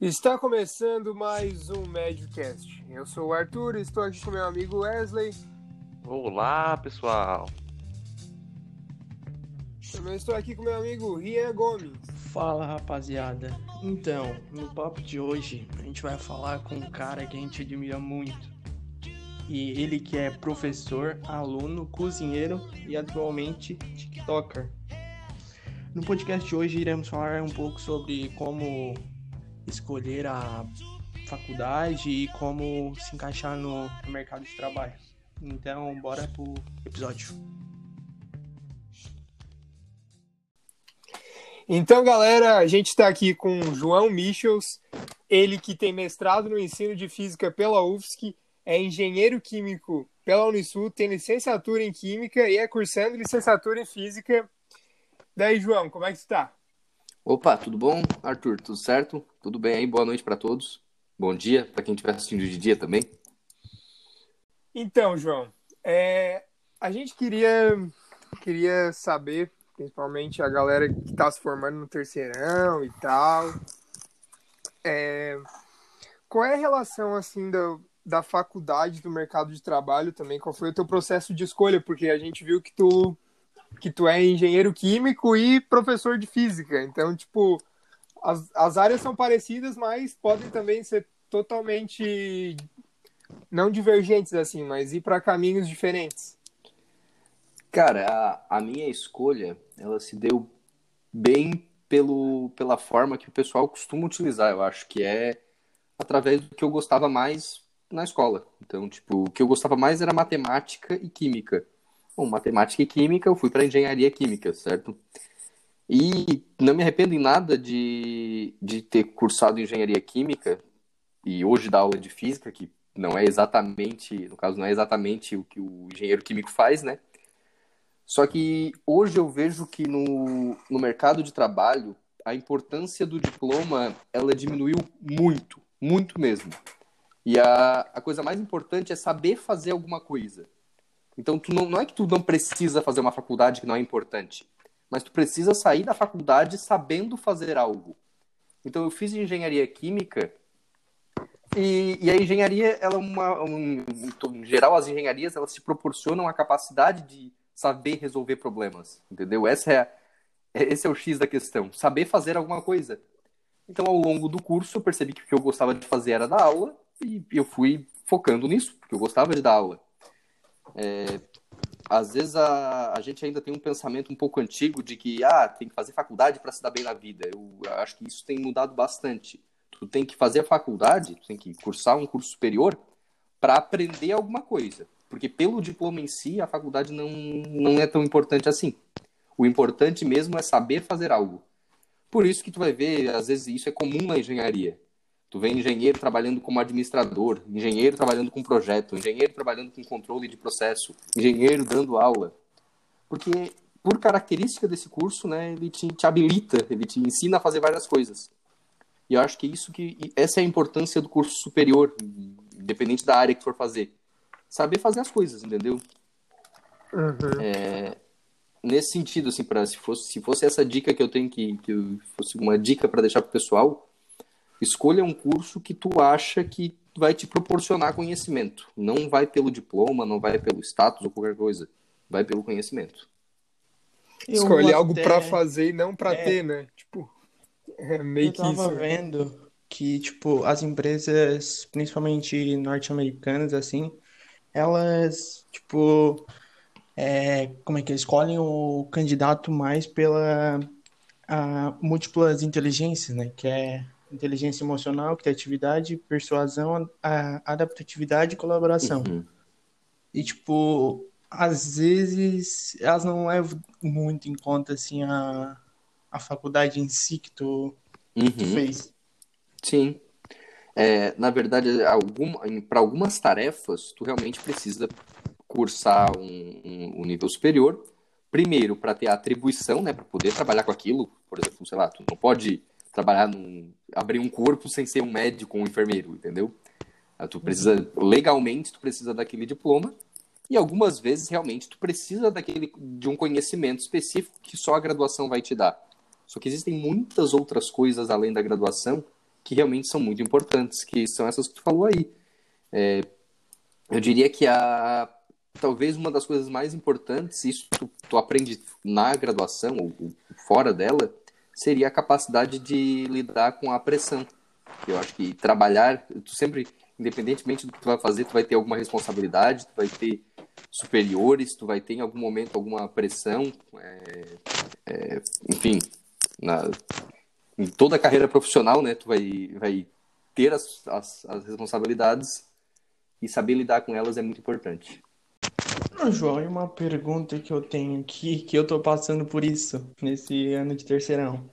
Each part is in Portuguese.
Está começando mais um Medcast. Eu sou o Arthur e estou aqui com meu amigo Wesley. Olá, pessoal. Também estou aqui com meu amigo Rian Gomes. Fala, rapaziada. Então, no papo de hoje, a gente vai falar com um cara que a gente admira muito. E ele que é professor, aluno, cozinheiro e atualmente TikToker. No podcast de hoje iremos falar um pouco sobre como escolher a faculdade e como se encaixar no mercado de trabalho. Então, bora pro episódio. Então, galera, a gente está aqui com o João Michels, ele que tem mestrado no ensino de física pela UFSC, é engenheiro químico pela Unisul, tem licenciatura em química e é cursando licenciatura em física Daí, João, como é que está? Opa, tudo bom? Arthur, tudo certo? Tudo bem aí? Boa noite para todos. Bom dia para quem estiver assistindo de dia também. Então, João, é, a gente queria, queria saber, principalmente a galera que está se formando no terceirão e tal, é, qual é a relação assim do, da faculdade do mercado de trabalho também? Qual foi o teu processo de escolha? Porque a gente viu que tu que tu é engenheiro químico e professor de física. Então, tipo, as, as áreas são parecidas, mas podem também ser totalmente não divergentes assim, mas ir para caminhos diferentes. Cara, a, a, minha escolha, ela se deu bem pelo, pela forma que o pessoal costuma utilizar, eu acho que é através do que eu gostava mais na escola. Então, tipo, o que eu gostava mais era matemática e química. Matemática e química, eu fui para engenharia química, certo? E não me arrependo em nada de, de ter cursado engenharia química e hoje dar aula de física, que não é exatamente, no caso, não é exatamente o que o engenheiro químico faz, né? Só que hoje eu vejo que no, no mercado de trabalho a importância do diploma ela diminuiu muito, muito mesmo. E a, a coisa mais importante é saber fazer alguma coisa. Então, tu não, não é que tu não precisa fazer uma faculdade que não é importante, mas tu precisa sair da faculdade sabendo fazer algo. Então, eu fiz engenharia química e, e a engenharia, ela é uma, um, em geral, as engenharias elas te proporcionam a capacidade de saber resolver problemas, entendeu? Essa é a, esse é o X da questão, saber fazer alguma coisa. Então, ao longo do curso, eu percebi que o que eu gostava de fazer era dar aula e eu fui focando nisso, porque eu gostava de dar aula. É, às vezes a, a gente ainda tem um pensamento um pouco antigo de que ah, tem que fazer faculdade para se dar bem na vida. Eu acho que isso tem mudado bastante. Tu tem que fazer a faculdade, tu tem que cursar um curso superior para aprender alguma coisa. Porque pelo diploma em si, a faculdade não, não é tão importante assim. O importante mesmo é saber fazer algo. Por isso que tu vai ver, às vezes isso é comum na engenharia. Tu vê engenheiro trabalhando como administrador, engenheiro trabalhando com projeto, engenheiro trabalhando com controle de processo, engenheiro dando aula. Porque, por característica desse curso, né, ele te, te habilita, ele te ensina a fazer várias coisas. E eu acho que isso que essa é a importância do curso superior, independente da área que for fazer. Saber fazer as coisas, entendeu? Uhum. É, nesse sentido, assim, para se fosse, se fosse essa dica que eu tenho que, que fosse uma dica para deixar pro pessoal, Escolha um curso que tu acha que vai te proporcionar conhecimento. Não vai pelo diploma, não vai pelo status ou qualquer coisa. Vai pelo conhecimento. Escolher algo para fazer e não para é... ter, né? Tipo, é meio eu tava que isso. vendo que, tipo, as empresas, principalmente norte-americanas, assim, elas, tipo, é, como é que escolhem o candidato mais pela a, múltiplas inteligências, né? Que é inteligência emocional, criatividade, persuasão, adaptatividade e colaboração. Uhum. E, tipo, às vezes elas não levam muito em conta, assim, a, a faculdade em si que tu, uhum. tu fez. Sim. É, na verdade, algum, para algumas tarefas, tu realmente precisa cursar um, um, um nível superior. Primeiro, para ter a atribuição, né, para poder trabalhar com aquilo. Por exemplo, sei lá, tu não pode trabalhar num. abrir um corpo sem ser um médico ou um enfermeiro, entendeu? Ah, tu precisa, legalmente, tu precisa daquele diploma. E algumas vezes, realmente, tu precisa daquele, de um conhecimento específico que só a graduação vai te dar. Só que existem muitas outras coisas além da graduação que realmente são muito importantes, que são essas que tu falou aí. É, eu diria que a talvez uma das coisas mais importantes, isso tu, tu aprende na graduação ou, fora dela, seria a capacidade de lidar com a pressão. Eu acho que trabalhar, tu sempre, independentemente do que tu vai fazer, tu vai ter alguma responsabilidade, tu vai ter superiores, tu vai ter em algum momento alguma pressão, é, é, enfim, na, em toda a carreira profissional, né, tu vai, vai ter as, as, as responsabilidades e saber lidar com elas é muito importante. João, e uma pergunta que eu tenho aqui, que eu tô passando por isso nesse ano de terceirão.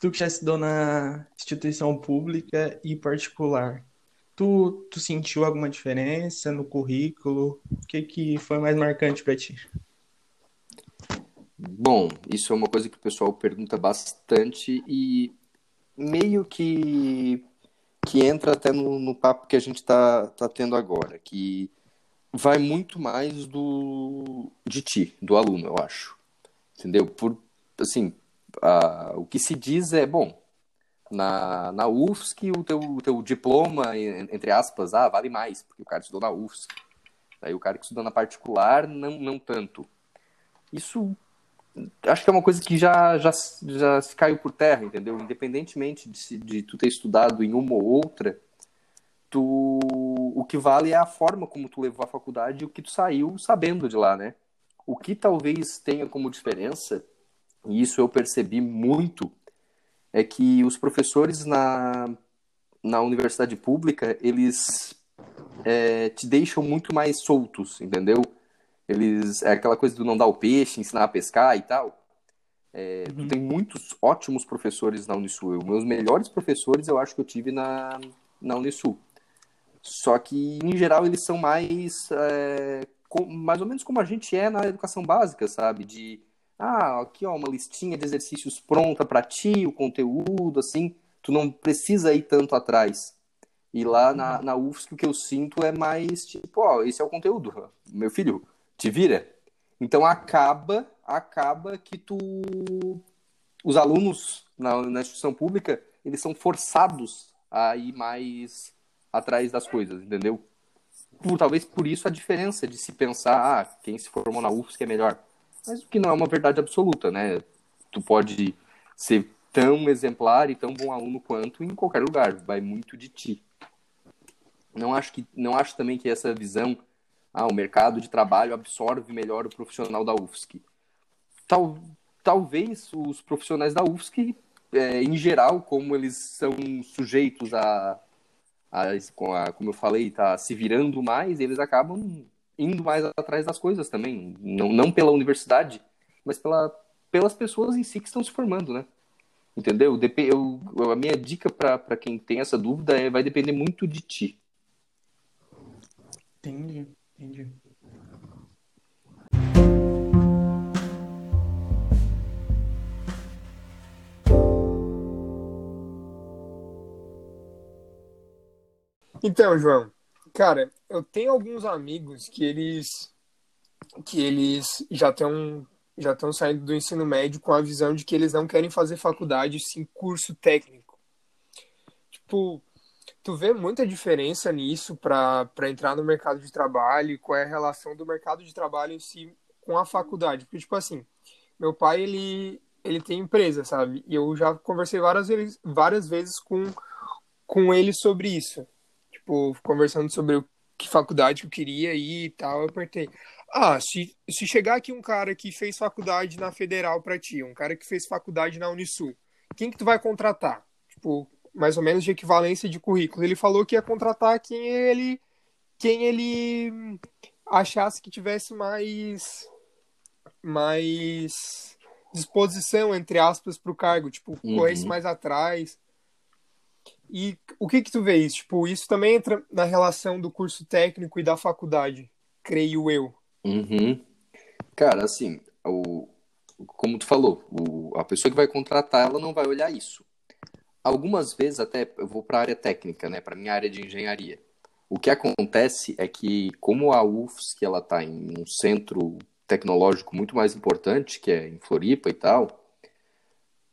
Tu que já estudou na instituição pública e particular, tu, tu sentiu alguma diferença no currículo? O que, que foi mais marcante para ti? Bom, isso é uma coisa que o pessoal pergunta bastante e meio que, que entra até no, no papo que a gente está tá tendo agora, que vai muito mais do de ti, do aluno, eu acho. Entendeu? Por assim, a, o que se diz é, bom, na, na UFSC o teu, o teu diploma, entre aspas, ah, vale mais, porque o cara estudou na UFSC. Aí o cara que estudou na particular, não, não tanto. Isso acho que é uma coisa que já, já, já se caiu por terra, entendeu? Independentemente de, de tu ter estudado em uma ou outra, tu, o que vale é a forma como tu levou a faculdade e o que tu saiu sabendo de lá, né? O que talvez tenha como diferença, e isso eu percebi muito, é que os professores na, na universidade pública, eles é, te deixam muito mais soltos, entendeu? Eles, é aquela coisa do não dar o peixe, ensinar a pescar e tal. É, uhum. Tu tem muitos ótimos professores na Unisul. Meus melhores professores eu acho que eu tive na, na Unisul. Só que, em geral, eles são mais. É, com, mais ou menos como a gente é na educação básica, sabe? De. Ah, aqui, ó, uma listinha de exercícios pronta para ti, o conteúdo, assim. Tu não precisa ir tanto atrás. E lá na, na UFSC o que eu sinto é mais tipo, ó, esse é o conteúdo. Meu filho, te vira. Então acaba, acaba que tu. Os alunos na, na instituição pública, eles são forçados a ir mais atrás das coisas, entendeu? Por, talvez por isso a diferença de se pensar, ah, quem se formou na UFSC é melhor. Mas o que não é uma verdade absoluta, né? Tu pode ser tão exemplar e tão bom aluno quanto em qualquer lugar, vai muito de ti. Não acho que não acho também que essa visão, ah, o mercado de trabalho absorve melhor o profissional da UFSC. Tal, talvez os profissionais da UFSC, é, em geral, como eles são sujeitos a a, como eu falei, tá se virando mais, eles acabam indo mais atrás das coisas também. Não, não pela universidade, mas pela, pelas pessoas em si que estão se formando, né? Entendeu? Eu, a minha dica para quem tem essa dúvida é vai depender muito de ti. Entendi, entendi. Então, João, cara, eu tenho alguns amigos que eles que eles já estão já estão saindo do ensino médio com a visão de que eles não querem fazer faculdade, sim curso técnico. Tipo, tu vê muita diferença nisso para entrar no mercado de trabalho, qual é a relação do mercado de trabalho em si com a faculdade? Porque tipo assim, meu pai ele ele tem empresa, sabe? E eu já conversei várias vezes, várias vezes com com ele sobre isso tipo, conversando sobre que faculdade que eu queria ir e tal, eu apertei. Ah, se, se chegar aqui um cara que fez faculdade na Federal pra ti, um cara que fez faculdade na Unisul, quem que tu vai contratar? Tipo, mais ou menos de equivalência de currículo. Ele falou que ia contratar quem ele quem ele achasse que tivesse mais mais disposição entre aspas para o cargo, tipo, uhum. corresse mais atrás. E o que que tu vês? Tipo, isso também entra na relação do curso técnico e da faculdade, creio eu. Uhum. Cara, assim, o, como tu falou, o, a pessoa que vai contratar, ela não vai olhar isso. Algumas vezes até eu vou para a área técnica, né, para minha área de engenharia. O que acontece é que como a UFSC ela está em um centro tecnológico muito mais importante, que é em Floripa e tal,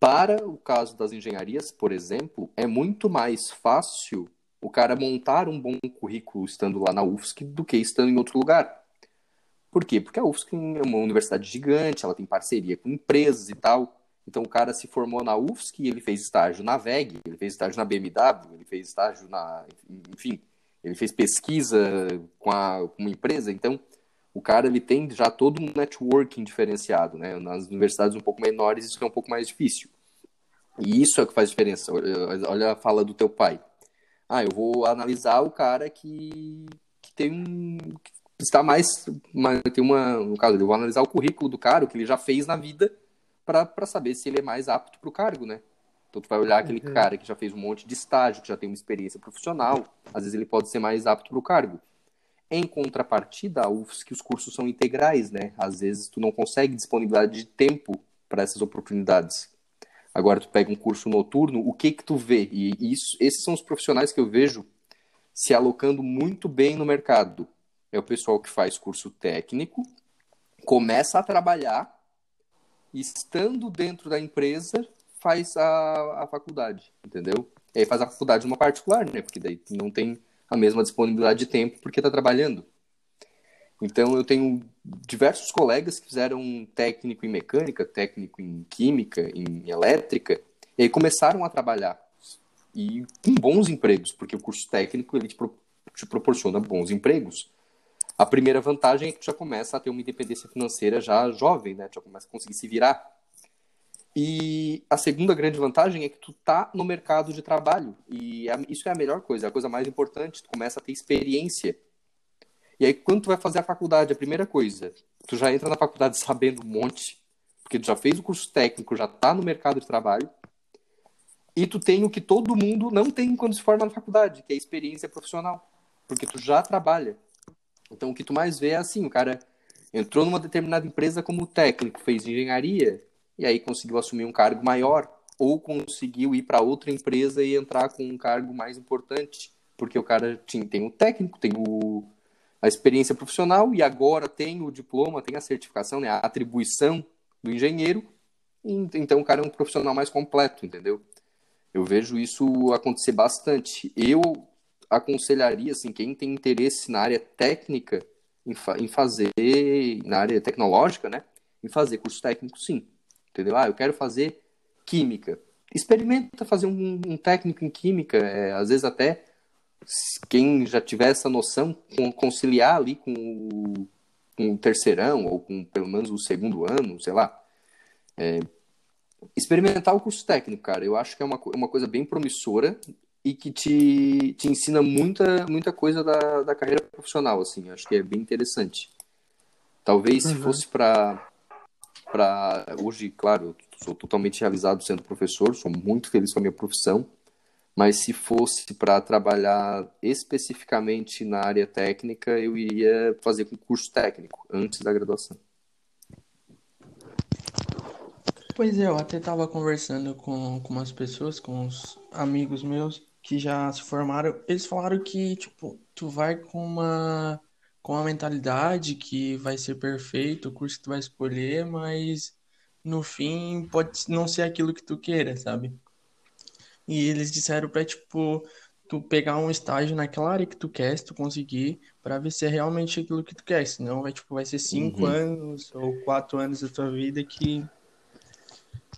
Para o caso das engenharias, por exemplo, é muito mais fácil o cara montar um bom currículo estando lá na UFSC do que estando em outro lugar. Por quê? Porque a UFSC é uma universidade gigante, ela tem parceria com empresas e tal. Então o cara se formou na UFSC, ele fez estágio na VEG, ele fez estágio na BMW, ele fez estágio na. Enfim, ele fez pesquisa com, a, com uma empresa. Então o cara ele tem já todo um networking diferenciado, né? Nas universidades um pouco menores isso é um pouco mais difícil. E isso é o que faz diferença. Olha a fala do teu pai. Ah, eu vou analisar o cara que, que tem um que está mais, uma, tem uma, no caso, eu vou analisar o currículo do cara, o que ele já fez na vida, para saber se ele é mais apto para o cargo, né? Então tu vai olhar aquele uhum. cara que já fez um monte de estágio, que já tem uma experiência profissional, às vezes ele pode ser mais apto para o cargo. Em contrapartida, a UFSC, os cursos são integrais, né? Às vezes tu não consegue disponibilidade de tempo para essas oportunidades. Agora tu pega um curso noturno, o que que tu vê? E isso, esses são os profissionais que eu vejo se alocando muito bem no mercado. É o pessoal que faz curso técnico, começa a trabalhar, estando dentro da empresa, faz a, a faculdade, entendeu? E aí faz a faculdade uma particular, né? Porque daí não tem a mesma disponibilidade de tempo porque está trabalhando. Então, eu tenho diversos colegas que fizeram técnico em mecânica, técnico em química, em elétrica, e aí começaram a trabalhar. E com bons empregos, porque o curso técnico ele te, pro, te proporciona bons empregos. A primeira vantagem é que tu já começa a ter uma independência financeira já jovem, né? Tu já começa a conseguir se virar. E a segunda grande vantagem é que tu tá no mercado de trabalho. E isso é a melhor coisa, é a coisa mais importante. Tu começa a ter experiência. E aí, quando tu vai fazer a faculdade, a primeira coisa, tu já entra na faculdade sabendo um monte, porque tu já fez o curso técnico, já tá no mercado de trabalho. E tu tem o que todo mundo não tem quando se forma na faculdade, que é a experiência profissional. Porque tu já trabalha. Então, o que tu mais vê é assim, o cara entrou numa determinada empresa como técnico, fez engenharia, e aí conseguiu assumir um cargo maior, ou conseguiu ir para outra empresa e entrar com um cargo mais importante, porque o cara tinha, tem o técnico, tem o, a experiência profissional e agora tem o diploma, tem a certificação, né, a atribuição do engenheiro, então o cara é um profissional mais completo, entendeu? Eu vejo isso acontecer bastante. Eu aconselharia, assim, quem tem interesse na área técnica, em, fa em fazer, na área tecnológica, né, em fazer curso técnico, sim entendeu? Ah, eu quero fazer química. Experimenta fazer um, um técnico em química, é, às vezes até quem já tiver essa noção, conciliar ali com o, com o terceirão, ou com pelo menos o segundo ano, sei lá. É, experimentar o curso técnico, cara, eu acho que é uma, uma coisa bem promissora e que te, te ensina muita, muita coisa da, da carreira profissional, assim, acho que é bem interessante. Talvez uhum. se fosse para para hoje, claro, sou totalmente realizado sendo professor, sou muito feliz com a minha profissão, mas se fosse para trabalhar especificamente na área técnica, eu iria fazer um curso técnico antes da graduação. Pois é, eu até estava conversando com, com umas pessoas, com uns amigos meus que já se formaram. Eles falaram que, tipo, tu vai com uma com a mentalidade que vai ser perfeito o curso que tu vai escolher, mas no fim pode não ser aquilo que tu queira, sabe? E eles disseram pra, tipo, tu pegar um estágio naquela área que tu quer, se tu conseguir, para ver se é realmente aquilo que tu quer. Senão vai, tipo, vai ser cinco uhum. anos ou quatro anos da tua vida que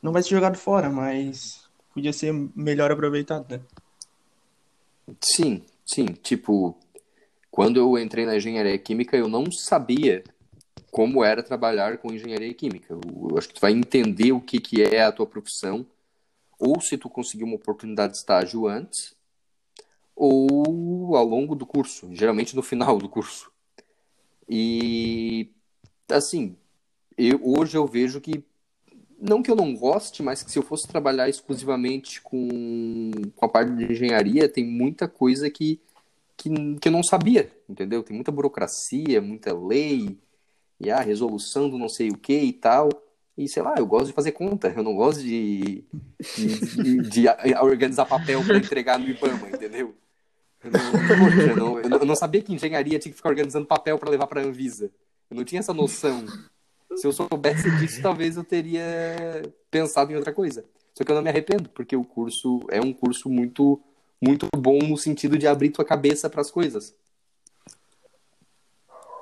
não vai ser jogado fora, mas podia ser melhor aproveitado, né? Sim, sim. Tipo, quando eu entrei na engenharia química, eu não sabia como era trabalhar com engenharia química. Eu acho que tu vai entender o que, que é a tua profissão, ou se tu conseguir uma oportunidade de estágio antes, ou ao longo do curso, geralmente no final do curso. E, assim, eu, hoje eu vejo que, não que eu não goste, mas que se eu fosse trabalhar exclusivamente com, com a parte de engenharia, tem muita coisa que que, que eu não sabia, entendeu? Tem muita burocracia, muita lei, e a resolução do não sei o que e tal. E sei lá, eu gosto de fazer conta, eu não gosto de, de, de, de organizar papel para entregar no IBAMA, entendeu? Eu não, eu, não, eu não, sabia que engenharia tinha que ficar organizando papel para levar para a Anvisa. Eu não tinha essa noção. Se eu soubesse disso, talvez eu teria pensado em outra coisa. Só que eu não me arrependo, porque o curso é um curso muito, muito bom no sentido de abrir tua cabeça para as coisas.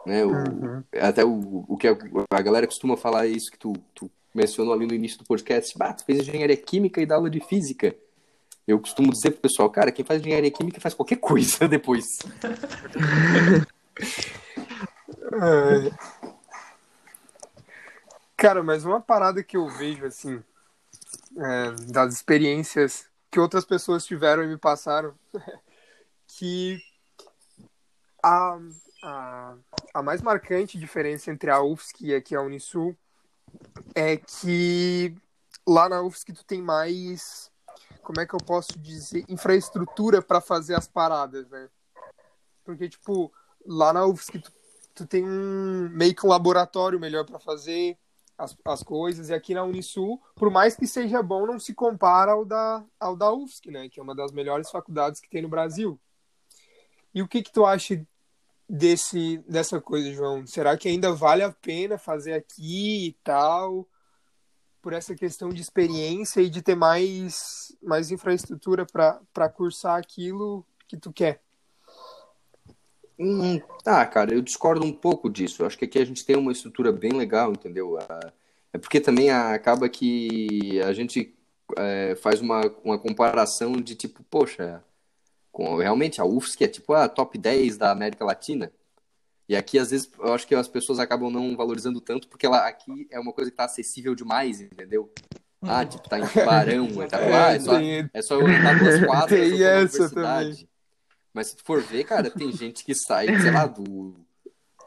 Né? O, uhum. Até o, o que a, a, galera costuma falar é isso que tu, tu mencionou ali no início do podcast. Bah, tu fez engenharia química e dá aula de física. Eu costumo dizer pro pessoal, cara, quem faz engenharia química faz qualquer coisa depois. Cara, mas uma parada que eu vejo, assim, é, das experiências que outras pessoas tiveram e me passaram, que a, a, a mais marcante diferença entre a UFSC e aqui a Unisul é que lá na UFSC tu tem mais, como é que eu posso dizer, infraestrutura para fazer as paradas, né? Porque, tipo, lá na UFSC tu, tu tem um, meio que um laboratório melhor para fazer, as, as coisas. E aqui na Unisul, por mais que seja bom, não se compara ao da, ao da UFSC, né? Que é uma das melhores faculdades que tem no Brasil. E o que que tu acha desse, dessa coisa, João? Será que ainda vale a pena fazer aqui e tal? Por essa questão de experiência e de ter mais, mais infraestrutura para cursar aquilo que tu quer. Hum, tá, cara, eu discordo um pouco disso. Eu acho que aqui a gente tem uma estrutura bem legal, entendeu? É porque também acaba que a gente é, faz uma, uma comparação de tipo, poxa, com, realmente a UFSC é tipo a top 10 da América Latina. E aqui, às vezes, eu acho que as pessoas acabam não valorizando tanto, porque ela, aqui é uma coisa que tá acessível demais, entendeu? Ah, uhum. tipo, tá em Tubarão, tá, é, ah, é, só, é só eu andar duas quadras, tem essa também. Mas se tu for ver, cara, tem gente que sai, sei lá, do,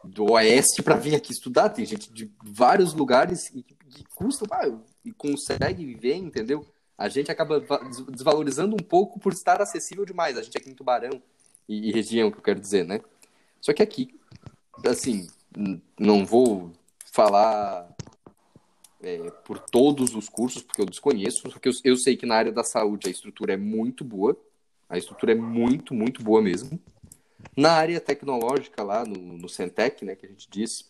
do oeste para vir aqui estudar. Tem gente de vários lugares que, que custam ah, e consegue viver, entendeu? A gente acaba desvalorizando um pouco por estar acessível demais. A gente aqui em Tubarão e, região, que eu quero dizer, né? Só que aqui, assim, não vou falar é, por todos os cursos, porque eu desconheço, só que eu, eu sei que na área da saúde a estrutura é muito boa. A estrutura é muito, muito boa mesmo. Na área tecnológica, lá no, no Centec, né, que a gente disse,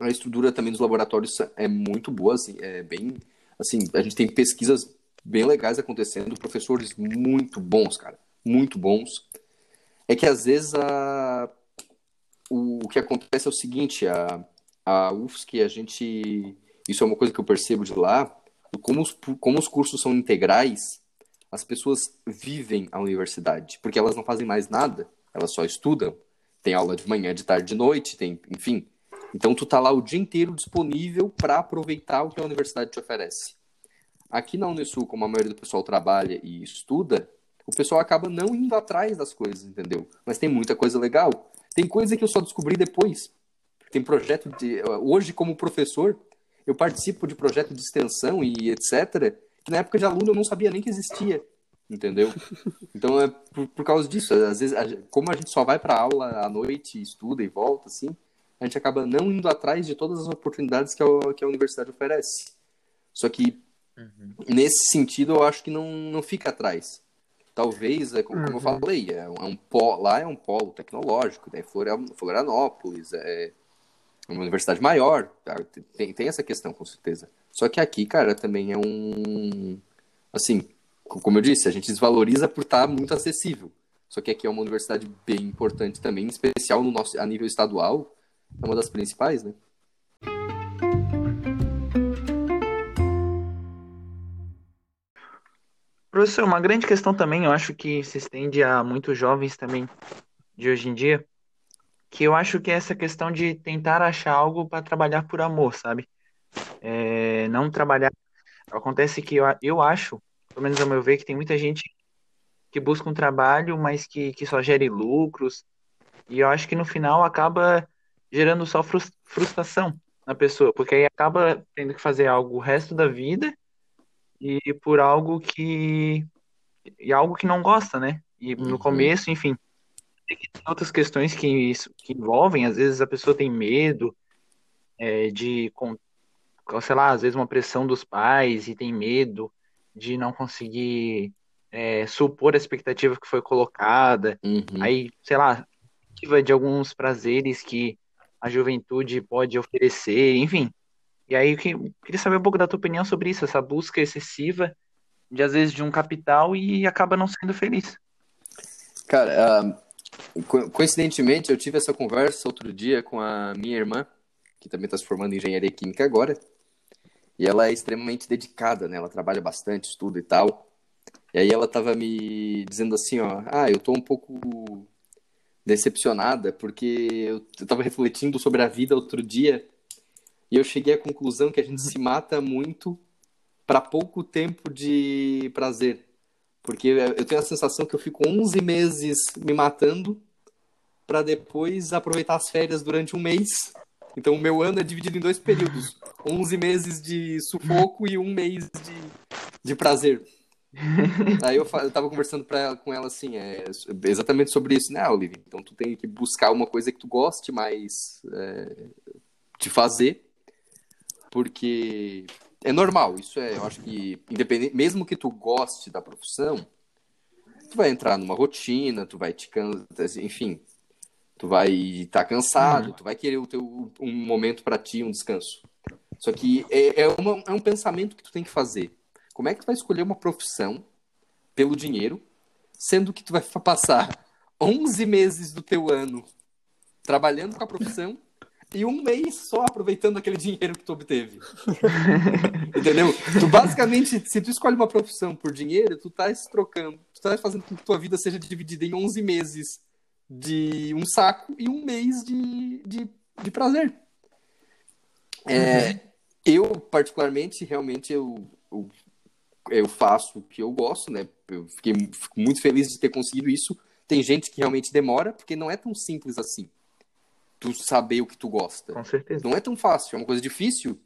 a estrutura também dos laboratórios é muito boa, assim, é bem, assim, a gente tem pesquisas bem legais acontecendo, professores muito bons, cara, muito bons. É que às vezes a, o, que acontece é o seguinte, a, a UFSC, a gente, isso é uma coisa que eu percebo de lá, como os, como os cursos são integrais, as pessoas vivem a universidade, porque elas não fazem mais nada, elas só estudam. Tem aula de manhã, de tarde, de noite, tem, enfim. Então tu tá lá o dia inteiro disponível para aproveitar o que a universidade te oferece. Aqui na Unesul, como a maioria do pessoal trabalha e estuda, o pessoal acaba não indo atrás das coisas, entendeu? Mas tem muita coisa legal. Tem coisa que eu só descobri depois. Tem projeto de. Hoje, como professor, eu participo de projeto de extensão e etc que na época de aluno eu não sabia nem que existia, entendeu? Então é por, por causa disso. Às vezes, a, como a gente só vai para aula à noite, estuda e volta, assim, a gente acaba não indo atrás de todas as oportunidades que a, que a universidade oferece. Só que, uhum. nesse sentido, eu acho que não, não fica atrás. Talvez, é, como, uhum. eu falei, é um, é um polo, lá é um polo tecnológico, né? Florianópolis, é uma universidade maior, tá? tem, tem essa questão, com certeza. Só que aqui, cara, também é um. Assim, como eu disse, a gente desvaloriza por estar muito acessível. Só que aqui é uma universidade bem importante também, em especial no nosso, a nível estadual, é uma das principais, né? Professor, uma grande questão também, eu acho que se estende a muitos jovens também de hoje em dia, que eu acho que é essa questão de tentar achar algo para trabalhar por amor, sabe? é, não trabalhar. Acontece que eu, eu acho, pelo menos ao meu ver, que tem muita gente que busca um trabalho, mas que, que só gere lucros. E eu acho que no final acaba gerando só frustração na pessoa, porque aí acaba tendo que fazer algo o resto da vida e por algo que e algo que não gosta, né? E no uhum. começo, enfim, tem outras questões que, isso, que envolvem, às vezes a pessoa tem medo é, de sei lá, às vezes uma pressão dos pais e tem medo de não conseguir é, supor a expectativa que foi colocada. Uhum. Aí, sei lá, de alguns prazeres que a juventude pode oferecer, enfim. E aí eu queria saber um pouco da tua opinião sobre isso, essa busca excessiva de às vezes de um capital e acaba não sendo feliz. Cara, uh, co coincidentemente, eu tive essa conversa outro dia com a minha irmã, que também está se formando em engenharia química agora. E ela é extremamente dedicada, né? Ela trabalha bastante, estuda e tal. E aí ela tava me dizendo assim, ó, ah, eu tô um pouco decepcionada porque eu, eu tava refletindo sobre a vida outro dia e eu cheguei à conclusão que a gente se mata muito para pouco tempo de prazer. Porque eu tenho a sensação que eu fico 11 meses me matando para depois aproveitar as férias durante um mês. Então o meu ano é dividido em dois períodos: 11 meses de sufoco e um mês de, de prazer. Aí eu, eu tava conversando ela, com ela assim, é, exatamente sobre isso, né, Olivia? Então tu tem que buscar uma coisa que tu goste mais é, de fazer, porque é normal, isso é, eu acho que, independente, mesmo que tu goste da profissão, tu vai entrar numa rotina, tu vai te cansar, enfim, tu vai estar tá cansado, uhum. tu vai querer o teu, um momento para ti, um descanso. Só que é, é, uma, é um pensamento que tu tem que fazer como é que tu vai escolher uma profissão pelo dinheiro, sendo que tu vai passar 11 meses do teu ano trabalhando com a profissão e um mês só aproveitando aquele dinheiro que tu obteve. Entendeu? Tu basicamente, se tu escolhe uma profissão por dinheiro, tu tá trocando, tu tá fazendo com que tua vida seja dividida em 11 meses de um saco e um mês de, de, de prazer. É, uhum. Eu, particularmente, realmente, eu, eu eu faço o que eu gosto, né? Eu fiquei fico muito feliz de ter conseguido isso. Tem gente que realmente demora, porque não é tão simples assim. Tu saber o que tu gosta. Com certeza. Não é tão fácil, é uma coisa difícil.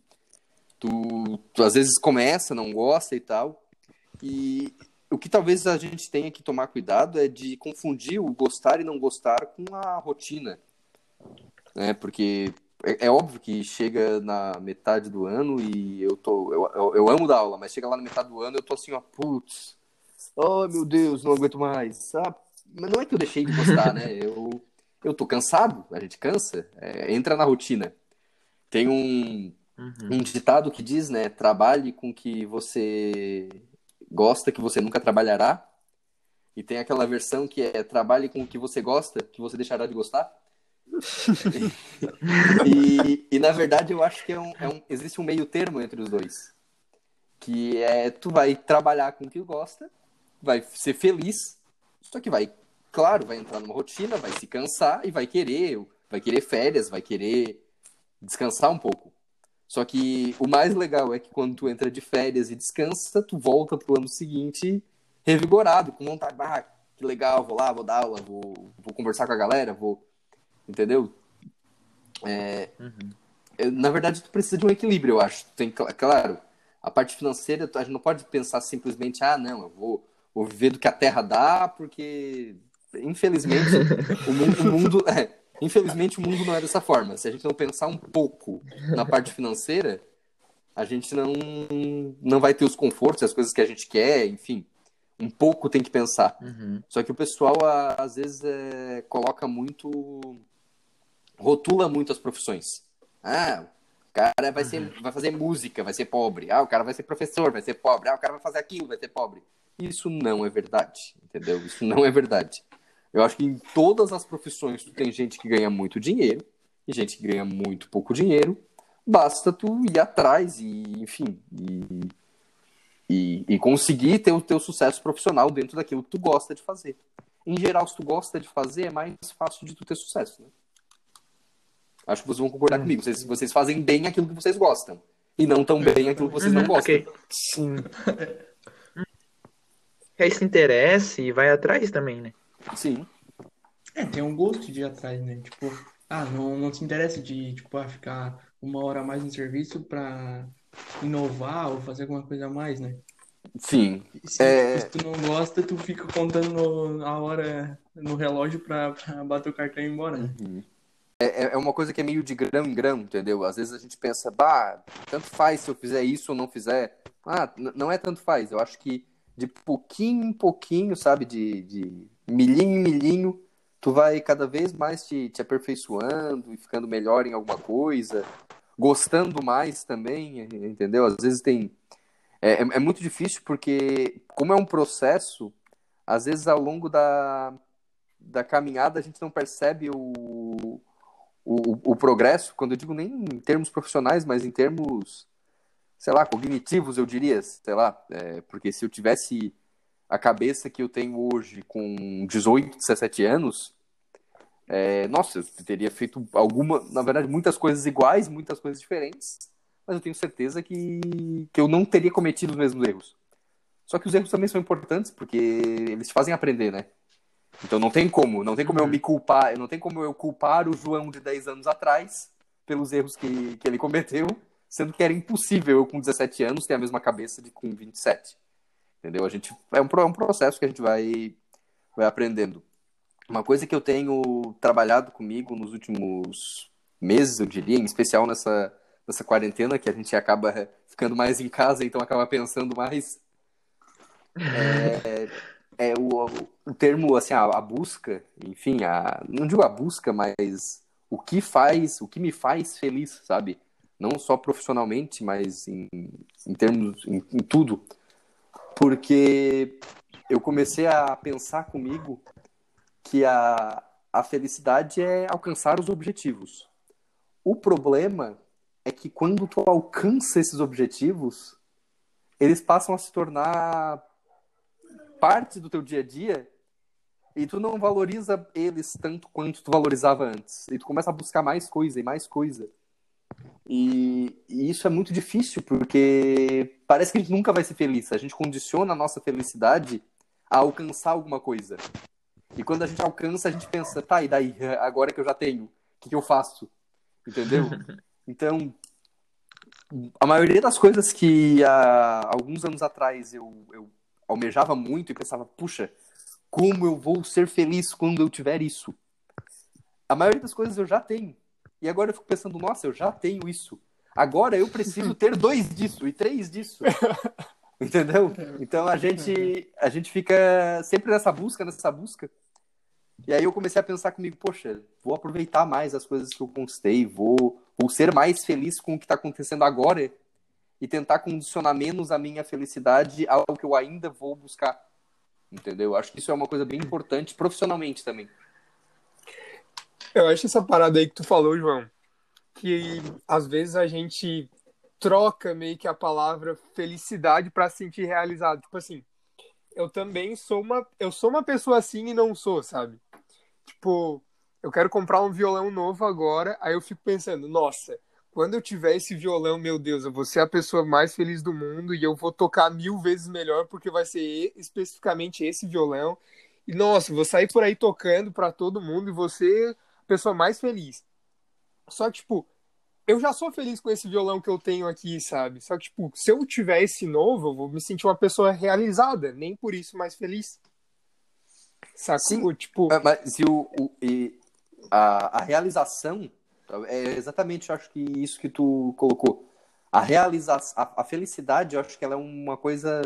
Tu, tu às vezes começa, não gosta e tal. E o que talvez a gente tenha que tomar cuidado é de confundir o gostar e não gostar com a rotina. Né? Porque é, é, óbvio que chega na metade do ano e eu tô. Eu, eu, eu, amo dar aula, mas chega lá na metade do ano eu tô assim, ó, putz, oh meu Deus, não aguento mais. Ah, mas não é que eu deixei de gostar, né? Eu, eu tô cansado, a gente cansa, é, entra na rotina. Tem um, uhum. um ditado que diz, né? Trabalhe com que você gosta, que você nunca trabalhará. E tem aquela versão que é trabalhe com o que você gosta, que você deixará de gostar e, e, na verdade eu acho que é um, é um, existe um meio termo entre os dois. Que é tu vai trabalhar com o que gosta, vai ser feliz, só que vai, claro, vai entrar numa rotina, vai se cansar e vai querer, vai querer férias, vai querer descansar um pouco. Só que o mais legal é que quando tu entra de férias e descansa, tu volta pro ano seguinte revigorado, com vontade, ah, que legal, vou lá, vou dar aula, vou, vou conversar com a galera, vou entendeu? É, uhum. Na verdade, tu precisa de um equilíbrio, eu acho. Tem, claro, a parte financeira, a gente não pode pensar simplesmente, ah, não, eu vou, vou viver do que a terra dá, porque, infelizmente, o mundo, o mundo é, infelizmente, o mundo não é dessa forma. Se a gente não pensar um pouco na parte financeira, a gente não, não vai ter os confortos, as coisas que a gente quer, enfim um pouco tem que pensar. Uhum. Só que o pessoal, às vezes, é, coloca muito rotula muito as profissões. Ah, o cara vai, ser, vai fazer música, vai ser pobre. Ah, o cara vai ser professor, vai ser pobre. Ah, o cara vai fazer aquilo, vai ser pobre. Isso não é verdade, entendeu? Isso não é verdade. Eu acho que em todas as profissões tu tem gente que ganha muito dinheiro e gente que ganha muito pouco dinheiro. Basta tu ir atrás e, enfim, e, e, e conseguir ter o teu sucesso profissional dentro daquilo que tu gosta de fazer. Em geral, se tu gosta de fazer, é mais fácil de tu ter sucesso, né? Acho que vocês vão concordar hum. comigo. Vocês, vocês fazem bem aquilo que vocês gostam. E não tão bem aquilo que vocês não uhum, gostam. Okay. Sim. Aí se interesse e vai atrás também, né? Sim. É, tem um gosto de ir atrás, né? Tipo, ah, não, não se interessa de, tipo, ah, ficar uma hora a mais no serviço pra inovar ou fazer alguma coisa a mais, né? Sim. Se, é... se tu não gosta, tu fica contando a hora no relógio pra, pra bater o cartão e ir embora. Né? Uhum. É, é, é uma coisa que é meio de grão em grão, entendeu? Às vezes a gente pensa, bah, tanto faz se eu fizer isso ou não fizer. Ah, não é tanto faz. Eu acho que de pouquinho em pouquinho, sabe, de, de milhinho em milhinho, tu vai cada vez mais te, te aperfeiçoando e ficando melhor em alguma coisa, gostando mais também, entendeu? Às vezes tem. É, é, é muito difícil porque, como é um processo, às vezes ao longo da, da caminhada a gente não percebe o, o, o progresso, quando eu digo nem em termos profissionais, mas em termos, sei lá, cognitivos, eu diria, sei lá, é, porque se eu tivesse a cabeça que eu tenho hoje com 18, 17 anos, é, nossa, eu teria feito alguma, na verdade, muitas coisas iguais, muitas coisas diferentes, mas eu tenho certeza que, que eu não teria cometido os mesmos erros. Só que os erros também são importantes, porque eles fazem aprender, né? Então não tem como, não tem como eu uhum. me culpar, não tem como eu culpar o João de 10 anos atrás pelos erros que, que ele cometeu, sendo que era impossível eu com 17 anos ter a mesma cabeça de com 27. Entendeu? A gente é um, é um processo que a gente vai vai aprendendo. Uma coisa que eu tenho trabalhado comigo nos últimos meses, eu diria, em especial nessa nessa quarentena que a gente acaba ficando mais em casa, então acaba pensando mais é, é o, o termo, assim, a, a, busca, enfim, a, não digo a busca, mas o que faz, o que me faz feliz, sabe? Não só profissionalmente, mas em, em termos, em, em tudo. Porque eu comecei a pensar comigo que a, a felicidade é alcançar os objetivos. O problema é que quando tu alcança esses objetivos, eles passam a se tornar parte do teu dia a dia e tu não valoriza eles tanto quanto tu valorizava antes. E tu começa a buscar mais coisa e mais coisa. E, e, isso é muito difícil, porque parece que a gente nunca vai ser feliz. A gente condiciona a nossa felicidade a alcançar alguma coisa. E quando a gente alcança, a gente pensa, tá, e daí? Agora que eu já tenho, o que, que eu faço? Entendeu? Então, a maioria das coisas que há alguns anos atrás eu, eu almejava muito e pensava, puxa, como eu vou ser feliz quando eu tiver isso? A maioria das coisas eu já tenho. E agora eu fico pensando, nossa, eu já tenho isso. Agora eu preciso ter dois disso e três disso. Entendeu? Então a gente a gente fica sempre nessa busca, nessa busca. E aí eu comecei a pensar comigo, poxa, vou aproveitar mais as coisas que eu conquistei, vou, vou ser mais feliz com o que está acontecendo agora e tentar condicionar menos a minha felicidade ao que eu ainda vou buscar. Entendeu? Acho que isso é uma coisa bem importante profissionalmente também. Eu acho essa parada aí que tu falou, João, que às vezes a gente troca meio que a palavra felicidade para se sentir realizado. Tipo assim, eu também sou uma eu sou uma pessoa assim e não sou, sabe? Tipo, eu quero comprar um violão novo agora, aí eu fico pensando, nossa, quando eu tiver esse violão, meu Deus, eu vou ser a pessoa mais feliz do mundo e eu vou tocar mil vezes melhor porque vai ser especificamente esse violão. E nossa, vou sair por aí tocando para todo mundo e vou ser pessoa mais feliz. Só que, tipo, eu já sou feliz com esse violão que eu tenho aqui, sabe? Só que, tipo, se eu tiver esse novo, eu vou me sentir uma pessoa realizada, nem por isso mais feliz. Sacou? Sim, tipo. Mas se o, o e a, a realização é exatamente, eu acho que isso que tu colocou. A realização, a, a, felicidade, eu acho que ela é uma coisa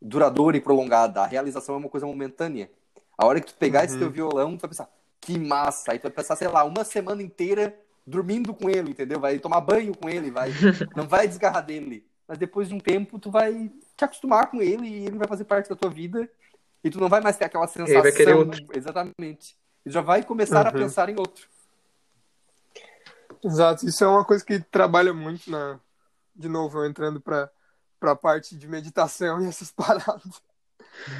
duradoura e prolongada. A realização é uma coisa momentânea. A hora que tu pegar uhum. esse teu uhum. violão, tu vai pensar, que massa. Aí tu vai pensar, sei lá, uma semana inteira dormindo com ele, entendeu? Vai tomar banho com ele, vai, não vai desgarrar dele. Mas depois de um tempo, tu vai te acostumar com ele e ele vai fazer parte da tua vida. E tu não vai mais ter aquela sensação. Ele vai querer outro. Exatamente. E já vai começar uhum. a pensar em outro. Exato, isso é uma coisa que trabalha muito na. De novo, entrando para a parte de meditação e essas paradas.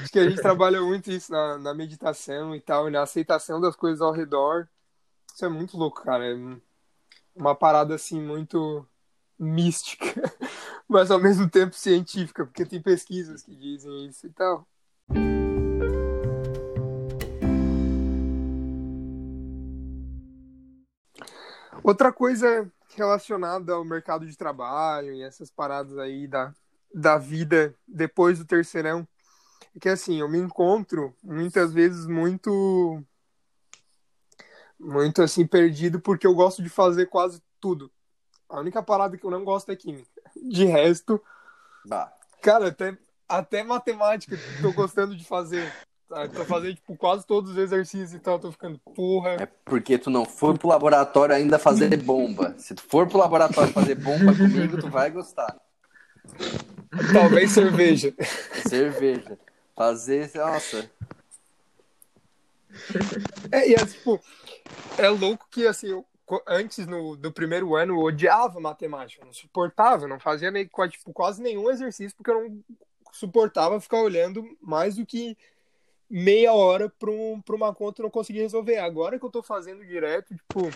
Acho que a gente trabalha muito isso na, na meditação e tal, na aceitação das coisas ao redor. Isso é muito louco, cara. É uma parada assim muito mística, mas ao mesmo tempo científica, porque tem pesquisas que dizem isso e tal. Outra coisa relacionada ao mercado de trabalho e essas paradas aí da, da vida depois do terceirão que assim, eu me encontro muitas vezes muito muito assim perdido porque eu gosto de fazer quase tudo. A única parada que eu não gosto é química. De resto, bah. cara, até até matemática tô gostando de fazer. Tá, tô fazendo, tipo, quase todos os exercícios e tal, tô ficando, porra. É porque tu não foi pro laboratório ainda fazer bomba. Se tu for pro laboratório fazer bomba comigo, tu vai gostar. Talvez cerveja. Cerveja. Fazer, nossa. É, e é, tipo, é louco que, assim, eu, antes no, do primeiro ano eu odiava matemática, eu não suportava, não fazia meio, tipo, quase nenhum exercício, porque eu não suportava ficar olhando mais do que meia hora para um, uma conta e não conseguir resolver. Agora que eu tô fazendo direto, tipo,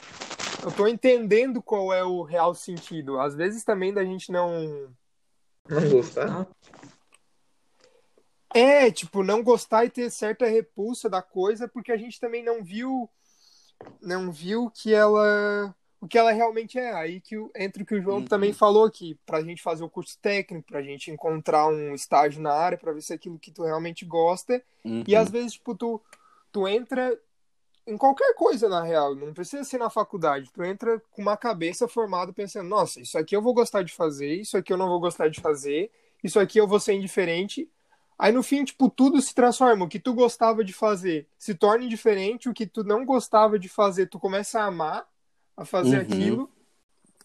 eu tô entendendo qual é o real sentido. Às vezes também da gente não. Não gostar? É, tipo, não gostar e ter certa repulsa da coisa, porque a gente também não viu. Não viu que ela. O que ela realmente é. Aí que entra o que o João uhum. também falou aqui, pra gente fazer o curso técnico, pra gente encontrar um estágio na área, pra ver se é aquilo que tu realmente gosta. Uhum. E às vezes, tipo, tu, tu entra em qualquer coisa, na real. Não precisa ser na faculdade. Tu entra com uma cabeça formada pensando, nossa, isso aqui eu vou gostar de fazer, isso aqui eu não vou gostar de fazer, isso aqui eu vou ser indiferente. Aí no fim, tipo, tudo se transforma. O que tu gostava de fazer se torna indiferente, o que tu não gostava de fazer, tu começa a amar a fazer uhum. aquilo.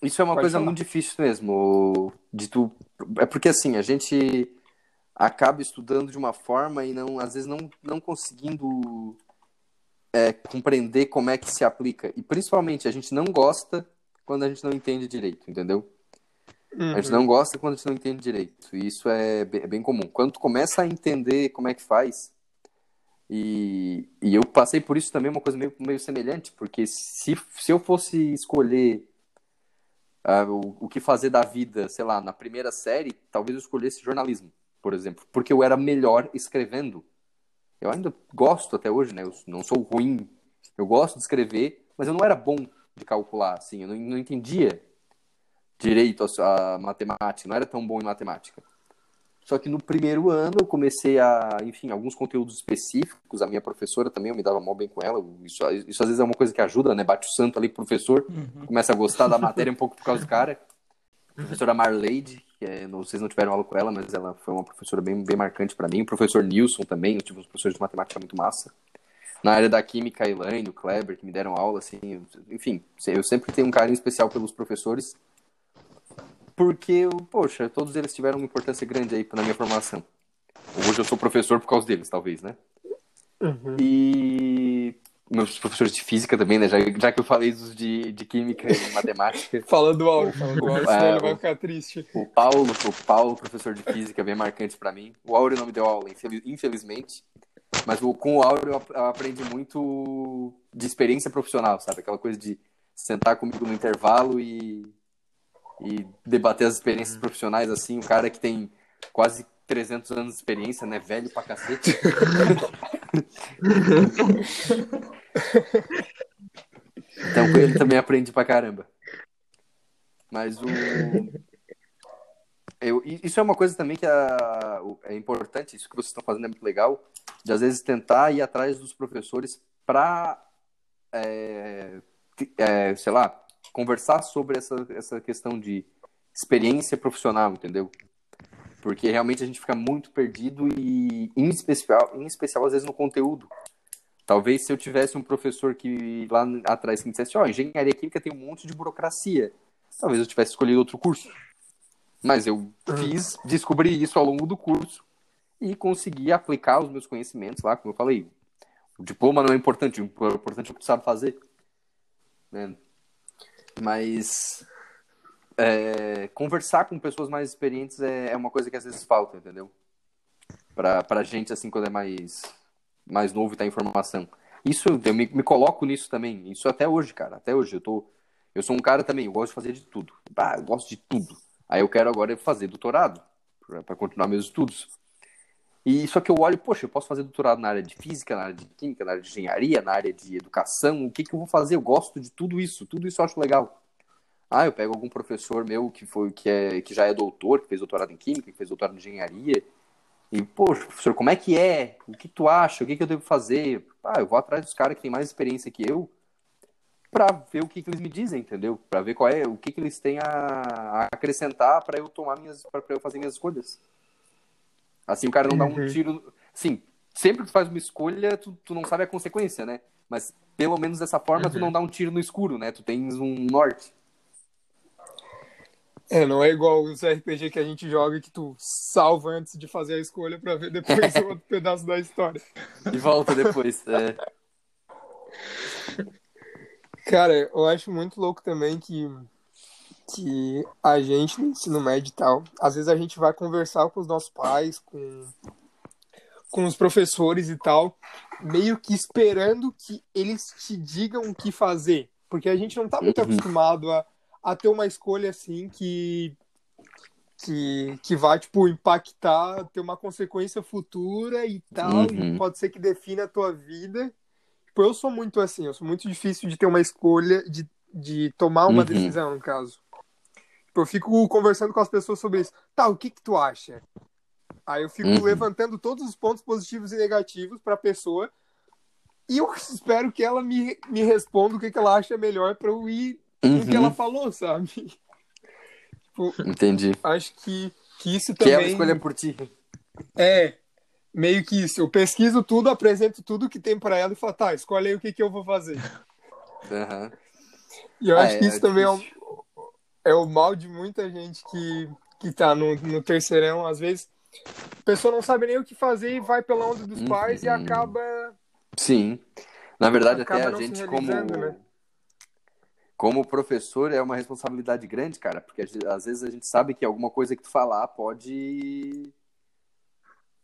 Isso é uma Pode coisa falar. muito difícil mesmo, de tu. É porque assim, a gente acaba estudando de uma forma e não, às vezes não, não conseguindo é, compreender como é que se aplica. E principalmente, a gente não gosta quando a gente não entende direito, entendeu? Uhum. A gente não gosta quando a gente não entende direito. Isso é bem, é bem, comum. Quando tu começa a entender como é que faz, e, e eu passei por isso também, uma coisa meio, meio semelhante, porque se, se eu fosse escolher uh, o, o que fazer da vida, sei lá, na primeira série, talvez eu escolhesse jornalismo, por exemplo, porque eu era melhor escrevendo eu ainda gosto até hoje, né? Eu não sou ruim. Eu gosto de escrever, mas eu não era bom de calcular, assim. Eu não, não entendia direito a, a, matemática. Não era tão bom em matemática. Só que no primeiro ano eu comecei a, enfim, alguns conteúdos específicos. A minha professora também, eu me dava mal bem com ela. Isso, isso às vezes é uma coisa que ajuda, né? Bate o santo ali pro professor, uhum. começa a gostar da matéria um pouco por causa do cara. A professora Marleide, que é, não, vocês não tiveram aula com ela, mas ela foi uma professora bem, bem marcante para mim. O professor Nilson também, eu tive uns professores de matemática muito massa. Na área da química, a Elaine, o Kleber, que me deram aula, assim, enfim, eu sempre tenho um carinho especial pelos professores, porque, poxa, todos eles tiveram uma importância grande aí na minha formação. Hoje eu sou professor por causa deles, talvez, né? Uhum. E meus professores de física também, né? Já, já que eu falei dos de, de química e matemática. falando do Auro, falando do Auro, senão é, ele vai ficar triste. O Paulo, o Paulo, professor de física, bem marcante para mim. O Auro não me deu aula, infelizmente. Mas com o Auro eu, eu aprendi muito de experiência profissional, sabe? Aquela coisa de sentar comigo no intervalo e, e debater as experiências uhum. profissionais, assim. O cara que tem quase 300 anos de experiência, né? Velho pra cacete. então com ele também aprendi pra caramba. Mas o. Eu, isso é uma coisa também que é, é importante, isso que vocês estão fazendo é muito legal, de às vezes tentar ir atrás dos professores para, é, é, sei lá, conversar sobre essa, essa questão de experiência profissional, entendeu? Porque realmente a gente fica muito perdido e, em especial, em especial às vezes no conteúdo. Talvez se eu tivesse um professor que lá atrás que me dissesse, ó, oh, engenharia química tem um monte de burocracia. Talvez eu tivesse escolhido outro curso. Mas eu uhum. fiz, descobri isso ao longo do curso e consegui aplicar os meus conhecimentos lá, como eu falei. O diploma não é importante, o importante é o que tu sabe fazer. Né? Mas é, conversar com pessoas mais experientes é, é, uma coisa que às vezes falta, entendeu? Pra, pra gente, assim, quando é mais, mais novo e tá em formação. Isso, eu me, me coloco nisso também. Isso até hoje, cara. Até hoje. Eu tô. Eu sou um cara também, eu gosto de fazer de tudo. Ah, eu gosto de tudo. Aí eu quero agora fazer doutorado, para continuar meus estudos. E só que eu olho, poxa, eu posso fazer doutorado na área de física, na área de química, na área de engenharia, na área de educação. O que, que eu vou fazer? Eu gosto de tudo isso. Tudo isso eu acho legal. Ah, eu pego algum professor meu que foi que é que já é doutor, que fez doutorado em química, que fez doutorado em engenharia. E, poxa, professor, como é que é? O que tu acha? O que, que eu devo fazer? Ah, eu vou atrás dos caras que têm mais experiência que eu para ver o que, que eles me dizem, entendeu? Para ver qual é, o que, que eles têm a, a acrescentar para eu tomar minhas, para eu fazer minhas escolhas. Assim o cara não dá um uhum. tiro. Sim, sempre que tu faz uma escolha, tu, tu não sabe a consequência, né? Mas pelo menos dessa forma uhum. tu não dá um tiro no escuro, né? Tu tens um norte. É, não é igual os RPG que a gente joga que tu salva antes de fazer a escolha pra ver depois o outro pedaço da história. E volta depois. É. Cara, eu acho muito louco também que, que a gente no ensino médio e tal, às vezes a gente vai conversar com os nossos pais, com, com os professores e tal, meio que esperando que eles te digam o que fazer. Porque a gente não tá muito Uhum. acostumado a, a ter uma escolha assim que, que, que vai, tipo, impactar, ter uma consequência futura e tal, e Uhum. pode ser que defina a tua vida. Tipo, eu sou muito assim, eu sou muito difícil de ter uma escolha, de, de tomar uma Uhum. decisão, no caso. Eu fico conversando com as pessoas sobre isso. Tá, o que que tu acha? Aí eu fico Uhum. levantando todos os pontos positivos e negativos pra pessoa e eu espero que ela me, me responda o que, que ela acha melhor pra eu ir no que ela Uhum. falou, sabe? Tipo, Entendi. acho que, que isso Que ela também escolha por ti. é meio que isso. Eu pesquiso tudo, apresento tudo que tem pra ela e falo, tá, escolhe aí o que, que eu vou fazer. Aham. E eu Ah, acho que é, isso é também é, um- difícil. É o mal de muita gente que, que tá no, no terceirão. Às vezes, a pessoa não sabe nem o que fazer e vai pela onda dos pais e Uhum. acaba. Sim. Na verdade, Acaba até a gente, como, né? como professor, é uma responsabilidade grande, cara, porque às vezes a gente sabe que alguma coisa que tu falar pode.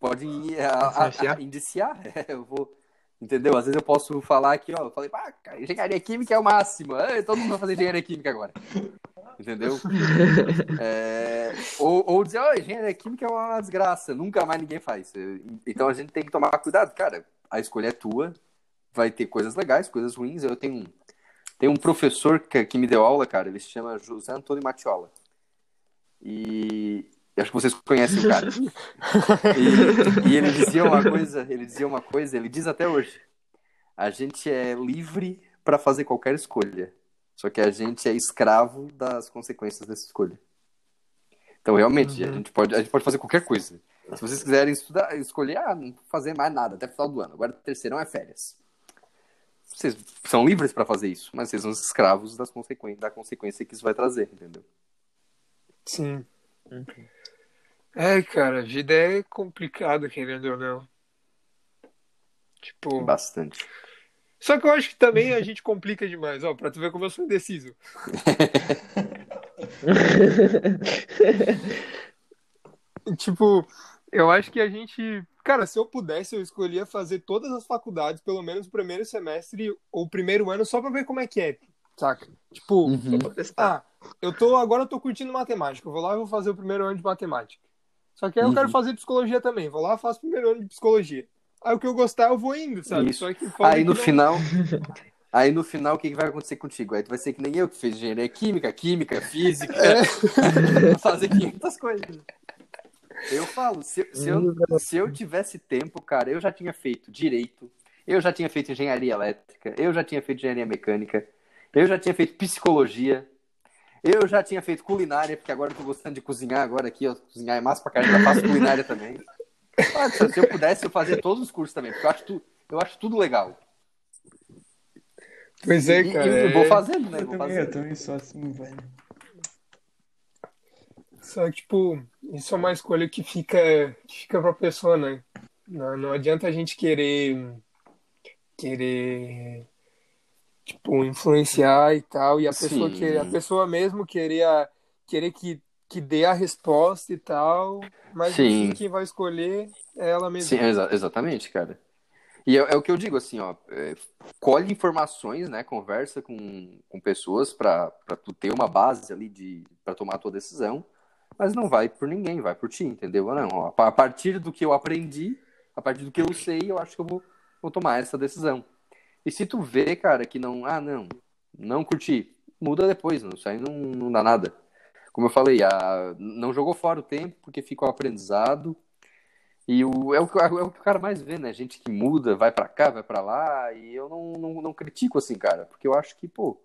pode a- a- a- indiciar. É, eu vou. Entendeu? Às vezes eu posso falar aqui, ó, eu falei, pá, cara, engenharia química é o máximo. Ah, todo mundo vai fazer engenharia química agora. Entendeu? É, ou, ou dizer, ó, engenharia química é uma desgraça, nunca mais ninguém faz. Então a gente tem que tomar cuidado, cara. A escolha é tua, vai ter coisas legais, coisas ruins. Eu tenho um, tem um professor que, que me deu aula, cara, ele se chama José Antônio Matiola. E acho que vocês conhecem o cara. E, e ele dizia uma coisa, ele dizia uma coisa, ele diz até hoje. A gente é livre para fazer qualquer escolha. Só que a gente é escravo das consequências dessa escolha. Então, realmente, a, gente pode, a gente pode fazer qualquer coisa. Se vocês quiserem estudar, escolher, ah, não fazer mais nada até o final do ano. Agora, terceirão é férias. Vocês são livres para fazer isso, mas vocês são escravos das consequências, da consequência que isso vai trazer, entendeu? Sim. É, cara, a vida é complicada, querendo ou não. Tipo. Bastante. Só que eu acho que também a gente complica demais, ó, pra tu ver como eu sou indeciso. tipo, eu acho que a gente. Cara, se eu pudesse, eu escolhia fazer todas as faculdades, pelo menos o primeiro semestre ou o primeiro ano, só pra ver como é que é. Saca? Tipo, Uhum. Ah, eu tô. Agora eu tô curtindo matemática. Eu vou lá e vou fazer o primeiro ano de matemática. Só que aí eu Uhum. quero fazer psicologia também. Vou lá e faço o primeiro ano de psicologia. Aí o que eu gostar, eu vou indo, sabe? Isso. Só que Aí no não- final. Aí no final, o que, que vai acontecer contigo? Aí tu vai ser que nem eu, que fiz engenharia química, química, física, fazer 500 coisas. Eu falo, se, se, eu, se eu tivesse tempo, cara, eu já tinha feito direito, eu já tinha feito engenharia elétrica, eu já tinha feito engenharia mecânica, eu já tinha feito psicologia, eu já tinha feito culinária, porque agora eu tô gostando de cozinhar agora aqui, ó, cozinhar é massa pra caramba, faço culinária também. Se eu pudesse, eu fazia todos os cursos também, porque eu acho, tu, eu acho tudo legal. Pois é, E- cara. E, eu vou é- fazendo, né? Eu Vou também, eu fazendo. também sou assim, velho. Só que, tipo, isso é uma escolha que fica, que fica pra pessoa, né? Não, não adianta a gente querer, querer, tipo, influenciar e tal, e a pessoa querer, a pessoa mesmo querer, querer que, que dê a resposta e tal, mas Sim. quem vai escolher é ela mesma. Sim, exa- exatamente, cara. E é, é o que eu digo, assim, ó, é, colhe informações, né, conversa com, com pessoas pra pra tu ter uma base ali de para tomar a tua decisão, mas não vai por ninguém, vai por ti, entendeu? Não, ó, a partir do que eu aprendi, a partir do que eu sei, eu acho que eu vou, vou tomar essa decisão. E se tu vê, cara, que não, ah, não, não curti, muda depois, não, isso aí não, não dá nada. Como eu falei, a, não jogou fora o tempo porque fica o aprendizado. E o, é, o, que- é o que o cara mais vê, né? Gente que muda, vai pra cá, vai pra lá. E eu não, não, não critico assim, cara. Porque eu acho que, pô,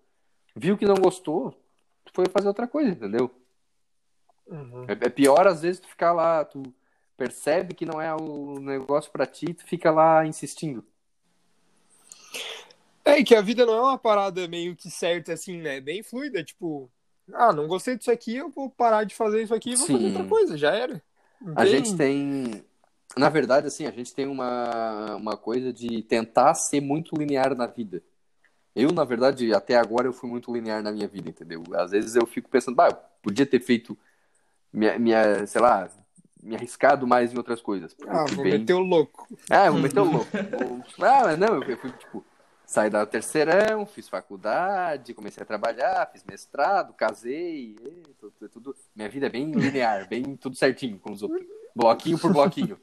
viu que não gostou, foi fazer outra coisa, entendeu? Uhum. É, é pior às vezes tu ficar lá, tu percebe que não é o negócio pra ti, tu fica lá insistindo. É, e que a vida não é uma parada meio que certa assim, né? Bem fluida, tipo, Ah, não gostei disso aqui, eu vou parar de fazer isso aqui e vou fazer Sim. outra coisa, já era. A gente tem. Na verdade, assim, a gente tem uma, uma coisa de tentar ser muito linear na vida. Eu, na verdade, até agora eu fui muito linear na minha vida, entendeu? Às vezes eu fico pensando, bah, eu podia ter feito, minha, minha, sei lá, me arriscado mais em outras coisas. Ah, vou bem- meter o louco. Ah, vou meter o louco. Vou- Ah, mas não, eu fui, tipo, saí da terceirão, fiz faculdade, comecei a trabalhar, fiz mestrado, casei, e, tudo, tudo- minha vida é bem linear, bem tudo certinho com os outros, bloquinho por bloquinho.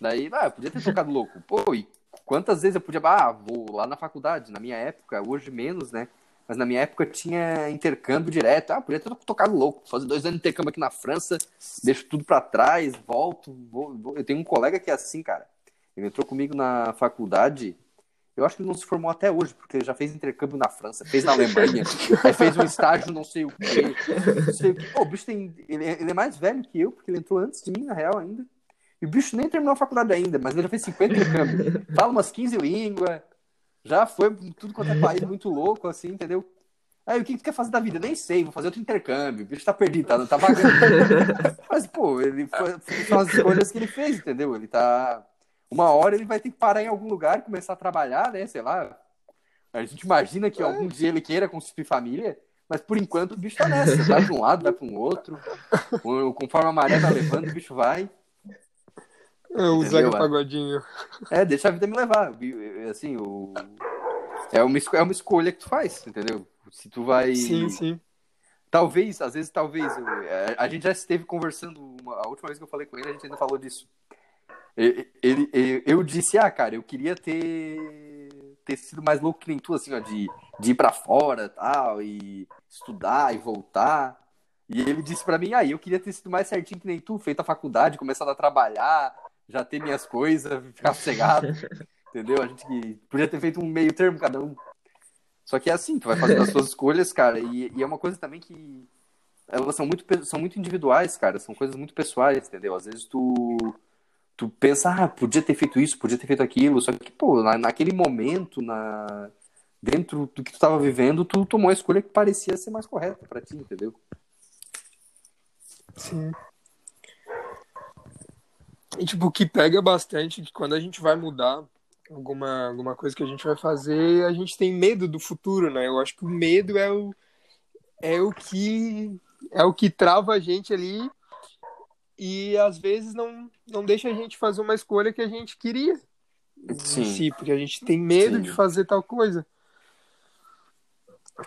Daí, ah, podia ter tocado louco. Pô, e quantas vezes eu podia, ah, vou lá na faculdade, na minha época, hoje menos, né? Mas na minha época tinha intercâmbio direto. Ah, podia ter tocado louco. Fazer dois anos de intercâmbio aqui na França, deixo tudo pra trás, volto. Vou, vou. Eu tenho um colega que é assim, cara. Ele entrou comigo na faculdade. Eu acho que ele não se formou até hoje, porque ele já fez intercâmbio na França, fez na Alemanha, aí fez um estágio não sei o quê. Não sei o quê. Pô, o bicho tem. Ele, é- ele é mais velho que eu, porque ele entrou antes de mim, na real, ainda. E o bicho nem terminou a faculdade ainda, mas ele já fez 50 intercâmbios. Fala umas 15 línguas. Já foi tudo quanto é país muito louco, assim, entendeu? Aí, o que que tu quer fazer da vida? Nem sei, vou fazer outro intercâmbio. O bicho tá perdido, tá, tá vagando. Mas, pô, ele foi, são as escolhas que ele fez, entendeu? Ele tá. Uma hora ele vai ter que parar em algum lugar e começar a trabalhar, né? Sei lá. A gente imagina que algum dia ele queira constituir família, mas por enquanto o bicho tá nessa. Vai pra um lado, vai pra um outro. Conforme a maré vai levando, o bicho vai. O Entendeu, Zeca é? Pagodinho. É, deixa a vida me levar. Assim, o... é, uma, é uma escolha que tu faz, entendeu? Se tu vai. Sim, sim. Talvez, às vezes, talvez. eu- é, A gente já esteve conversando. uma- a última vez que eu falei com ele, a gente ainda falou disso. Ele, ele- eu disse, ah, cara, eu queria ter, ter sido mais louco que nem tu, assim, ó, de, de ir pra fora tal, e estudar e voltar. E ele disse pra mim, ah, eu queria ter sido mais certinho que nem tu, feito a faculdade, começado a trabalhar, já ter minhas coisas, ficar sossegado. Entendeu? A gente podia ter feito um meio termo cada um. Só que é assim, tu vai fazendo as suas escolhas, cara, e, e é uma coisa também que elas são muito, são muito individuais, cara, são coisas muito pessoais, entendeu? Às vezes tu, tu pensa, ah, podia ter feito isso, podia ter feito aquilo, só que, pô, na, naquele momento, na, dentro do que tu tava vivendo, tu tomou a escolha que parecia ser mais correta pra ti, entendeu? Sim. E, tipo, o que pega bastante é que quando a gente vai mudar alguma, alguma coisa que a gente vai fazer, a gente tem medo do futuro, né? Eu acho que o medo é o, é o que é o que trava a gente ali e às vezes não, não deixa a gente fazer uma escolha que a gente queria Sim. si, porque a gente tem medo Sim. de fazer tal coisa.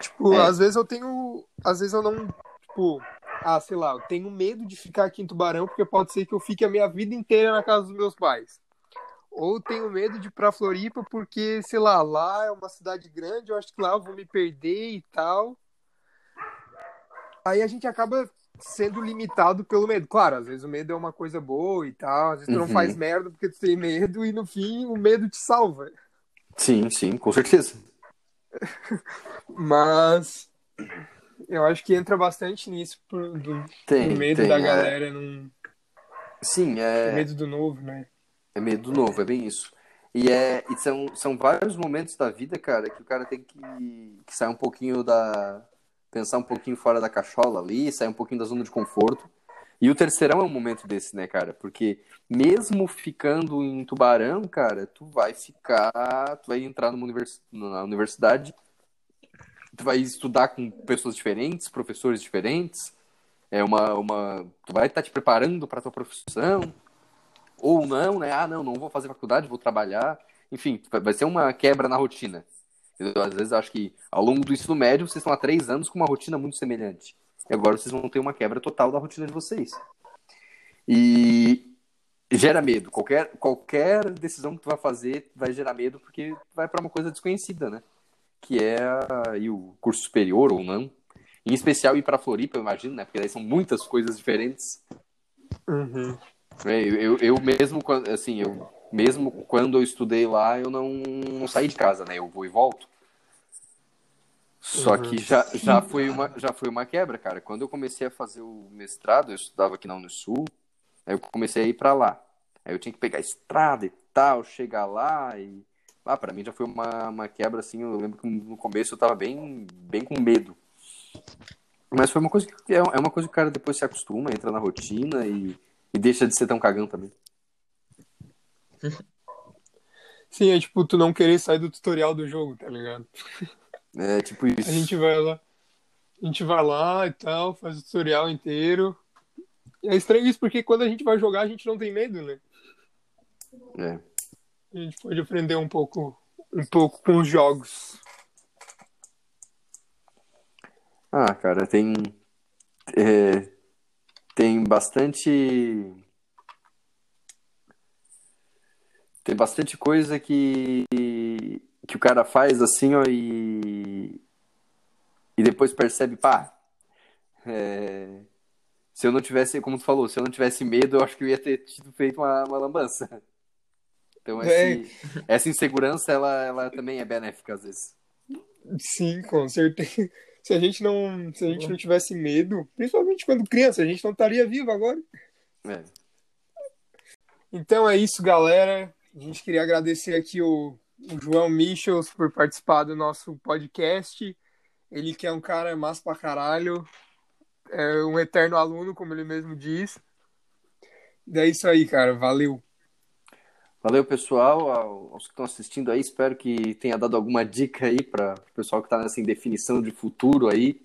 Tipo, É. às vezes eu tenho. Às vezes eu não. Tipo, ah, sei lá, eu tenho medo de ficar aqui em Tubarão, porque pode ser que eu fique a minha vida inteira na casa dos meus pais. Ou tenho medo de ir pra Floripa, porque, sei lá, lá é uma cidade grande, eu acho que lá eu vou me perder e tal. Aí a gente acaba sendo limitado pelo medo. Claro, às vezes o medo é uma coisa boa e tal, às vezes tu não Uhum. faz merda porque tu tem medo e no fim o medo te salva. Sim, sim, com certeza. Mas eu acho que entra bastante nisso pro, do, Tem, do medo tem, da é. galera, num, Sim, é. medo do novo, né? É medo novo, é bem isso. E, é, e são, são vários momentos da vida, cara, que o cara tem que, que sair um pouquinho da. Pensar um pouquinho fora da cachola ali, sair um pouquinho da zona de conforto. E o terceirão é um momento desse, né, cara? Porque mesmo ficando em Tubarão, cara, tu vai ficar. Tu vai entrar numa univers, na universidade, tu vai estudar com pessoas diferentes, professores diferentes. É uma. uma tu vai estar te preparando para tua profissão ou não, né? Ah, não, não vou fazer faculdade, vou trabalhar. Enfim, vai ser uma quebra na rotina. Eu, às vezes acho que ao longo do ensino médio vocês estão há três anos com uma rotina muito semelhante. E agora vocês vão ter uma quebra total da rotina de vocês. E gera medo. Qualquer, qualquer decisão que tu vai fazer vai gerar medo porque vai para uma coisa desconhecida, né? Que é aí o curso superior ou não. Em especial ir para Floripa, eu imagino, né? Porque daí são muitas coisas diferentes. Uhum. É, eu, eu, mesmo, assim, eu mesmo quando eu estudei lá, eu não, não saí de casa, né? Eu vou e volto. Só Uhum. que já, já, foi uma, já foi uma quebra, cara. Quando eu comecei a fazer o mestrado, eu estudava aqui na Unisul, aí eu comecei a ir pra lá. Aí eu tinha que pegar a estrada e tal, chegar lá e... Ah, pra mim já foi uma, uma quebra, assim, eu lembro que no começo eu tava bem, bem com medo. Mas foi uma coisa que é é uma coisa que o cara depois se acostuma, entra na rotina e, e deixa de ser tão cagão também. Sim, é tipo, tu não querer sair do tutorial do jogo, tá ligado? É tipo isso. A gente vai lá, a gente vai lá e tal, faz o tutorial inteiro. E é estranho isso porque quando a gente vai jogar, a gente não tem medo, né? É. A gente pode aprender um pouco, um pouco com os jogos. Ah, cara, tem. é, tem bastante. Tem bastante coisa que. que o cara faz assim, ó, e. E depois percebe, pá. é, se eu não tivesse, como tu falou, se eu não tivesse medo, eu acho que eu ia ter tido feito uma, uma lambança. Então, esse- essa insegurança, ela, ela também é benéfica às vezes. Sim, com certeza. Se a gente não, se a gente não tivesse medo, principalmente quando criança, a gente não estaria vivo agora. É. Então é isso, galera. A gente queria agradecer aqui o, o João Michels por participar do nosso podcast. Ele que é um cara massa pra caralho. É um eterno aluno, como ele mesmo diz. E é isso aí, cara. Valeu. Valeu, pessoal, ao- aos que estão assistindo aí. Espero que tenha dado alguma dica aí para o pessoal que está nessa indefinição de futuro aí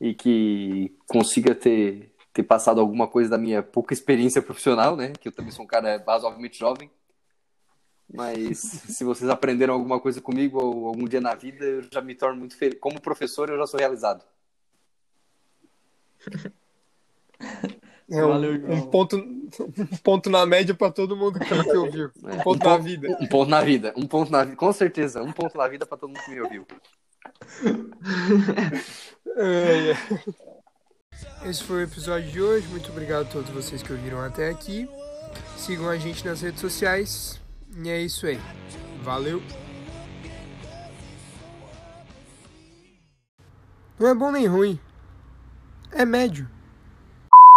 e que consiga ter, ter passado alguma coisa da minha pouca experiência profissional, né? Que eu também sou um cara razoavelmente jovem. Mas se vocês aprenderam alguma coisa comigo ou algum dia na vida, eu já me torno muito feliz. Como professor, eu já sou realizado. É um, Valeu, um ponto, um ponto na média pra todo mundo que que ouviu. Um É, ponto um na ponto- vida. Um ponto na vida. Um ponto na vida. Com certeza. Um ponto na vida para todo mundo que me ouviu. É, é. Esse foi o episódio de hoje. Muito obrigado a todos vocês que ouviram até aqui. Sigam a gente nas redes sociais. E é isso aí. Valeu. Não é bom nem ruim. É médio.